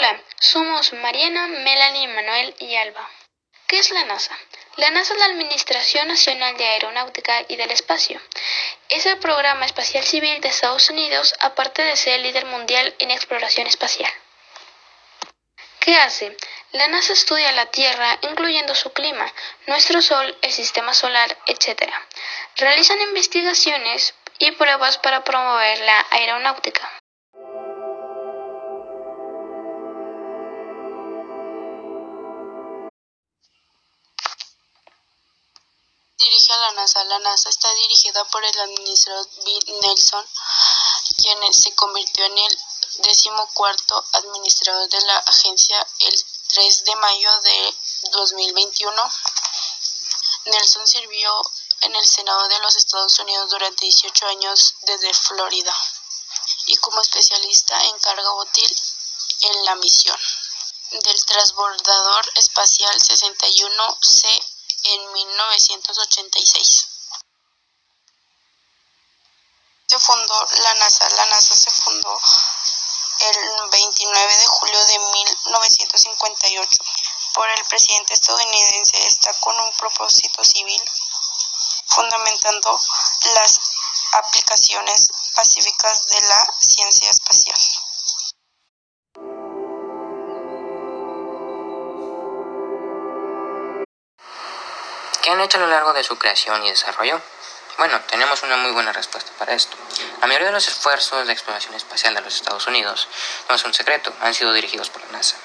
Hola, somos Mariana, Melanie, Manuel y Alba. ¿Qué es la NASA? La NASA es la Administración Nacional de Aeronáutica y del Espacio. Es el programa espacial civil de Estados Unidos, aparte de ser el líder mundial en exploración espacial. ¿Qué hace? La NASA estudia la Tierra, incluyendo su clima, nuestro Sol, el sistema solar, etc. Realizan investigaciones y pruebas para promover la aeronáutica. La NASA está dirigida por el administrador Bill Nelson, quien se convirtió en el decimocuarto administrador de la agencia el 3 de mayo de 2021. Nelson sirvió en el Senado de los Estados Unidos durante 18 años desde Florida y como especialista en carga útil en la misión del transbordador espacial 61C en 1986. Se fundó la NASA. La NASA se fundó el 29 de julio de 1958 por el presidente estadounidense. Está con un propósito civil, fundamentando las aplicaciones pacíficas de la ciencia espacial. ¿Qué han hecho a lo largo de su creación y desarrollo? Bueno, tenemos una muy buena respuesta para esto. La mayoría de los esfuerzos de exploración espacial de los Estados Unidos, no es un secreto, han sido dirigidos por la NASA,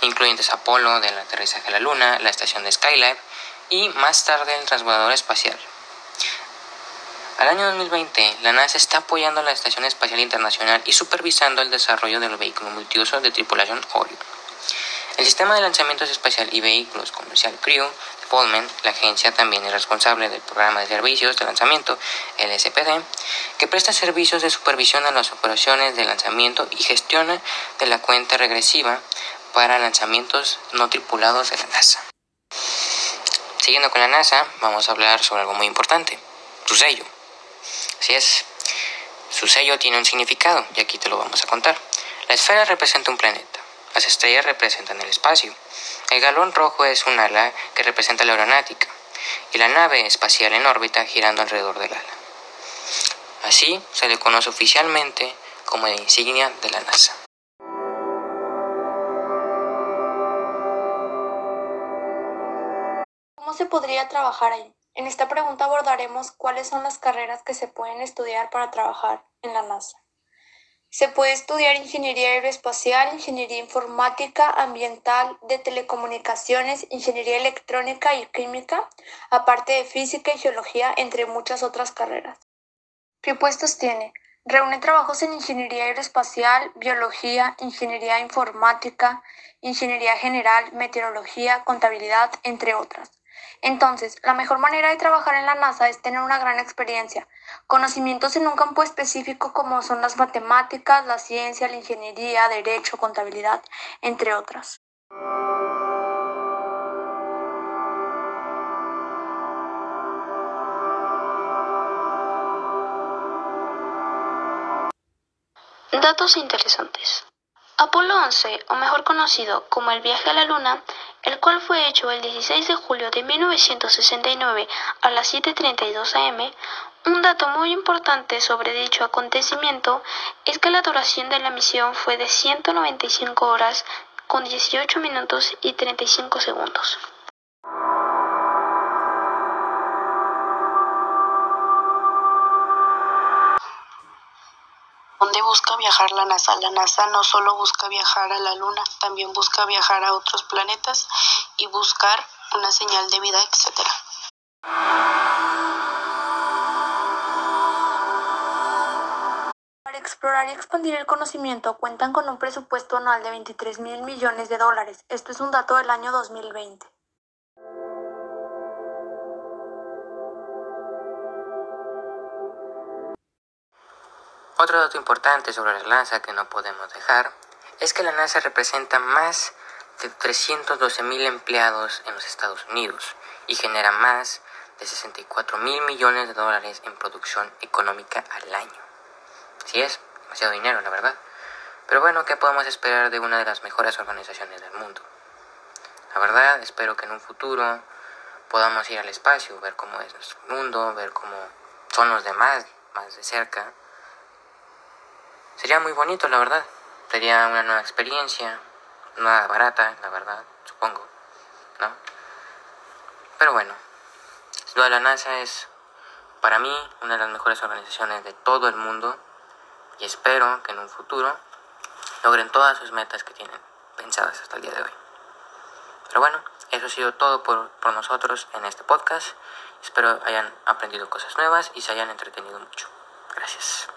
incluyentes Apolo del aterrizaje a la Luna, la estación de Skylab y más tarde el transbordador espacial. Al año 2020, la NASA está apoyando la Estación Espacial Internacional y supervisando el desarrollo del vehículo multiuso de tripulación Orion. El sistema de lanzamientos espacial y vehículos comercial Crew Pullman, la agencia también es responsable del programa de servicios de lanzamiento, LSPD, que presta servicios de supervisión a las operaciones de lanzamiento y gestiona de la cuenta regresiva para lanzamientos no tripulados de la NASA. Siguiendo con la NASA, vamos a hablar sobre algo muy importante, su sello. Así es, su sello tiene un significado y aquí te lo vamos a contar. La esfera representa un planeta, las estrellas representan el espacio, el galón rojo es un ala que representa la aeronáutica y la nave espacial en órbita girando alrededor del ala. Así se le conoce oficialmente como la insignia de la NASA. ¿Cómo se podría trabajar ahí? En esta pregunta abordaremos cuáles son las carreras que se pueden estudiar para trabajar en la NASA. Se puede estudiar ingeniería aeroespacial, ingeniería informática, ambiental, de telecomunicaciones, ingeniería electrónica y química, aparte de física y geología, entre muchas otras carreras. ¿Qué puestos tiene? Reúne trabajos en ingeniería aeroespacial, biología, ingeniería informática, ingeniería general, meteorología, contabilidad, entre otras. Entonces, la mejor manera de trabajar en la NASA es tener una gran experiencia, conocimientos en un campo específico como son las matemáticas, la ciencia, la ingeniería, derecho, contabilidad, entre otras. Datos interesantes. Apolo 11, o mejor conocido como el viaje a la Luna, el cual fue hecho el 16 de julio de 1969 a las 7.32 am, un dato muy importante sobre dicho acontecimiento es que la duración de la misión fue de 195 horas con 18 minutos y 35 segundos. ¿Dónde busca viajar la NASA? La NASA no solo busca viajar a la Luna, también busca viajar a otros planetas y buscar una señal de vida, etc. Para explorar y expandir el conocimiento cuentan con un presupuesto anual de 23 mil millones de dólares. Esto es un dato del año 2020. Otro dato importante sobre la NASA que no podemos dejar es que la NASA representa más de 312 mil empleados en los Estados Unidos y genera más de 64 mil millones de dólares en producción económica al año. Así es, demasiado dinero, la verdad. Pero bueno, ¿qué podemos esperar de una de las mejores organizaciones del mundo? La verdad, espero que en un futuro podamos ir al espacio, ver cómo es nuestro mundo, ver cómo son los demás más de cerca. Sería muy bonito, la verdad. Sería una nueva experiencia, nada barata, la verdad, supongo, ¿no? Pero bueno, la NASA es para mí una de las mejores organizaciones de todo el mundo y espero que en un futuro logren todas sus metas que tienen pensadas hasta el día de hoy. Pero bueno, eso ha sido todo por, por nosotros en este podcast. Espero hayan aprendido cosas nuevas y se hayan entretenido mucho. Gracias.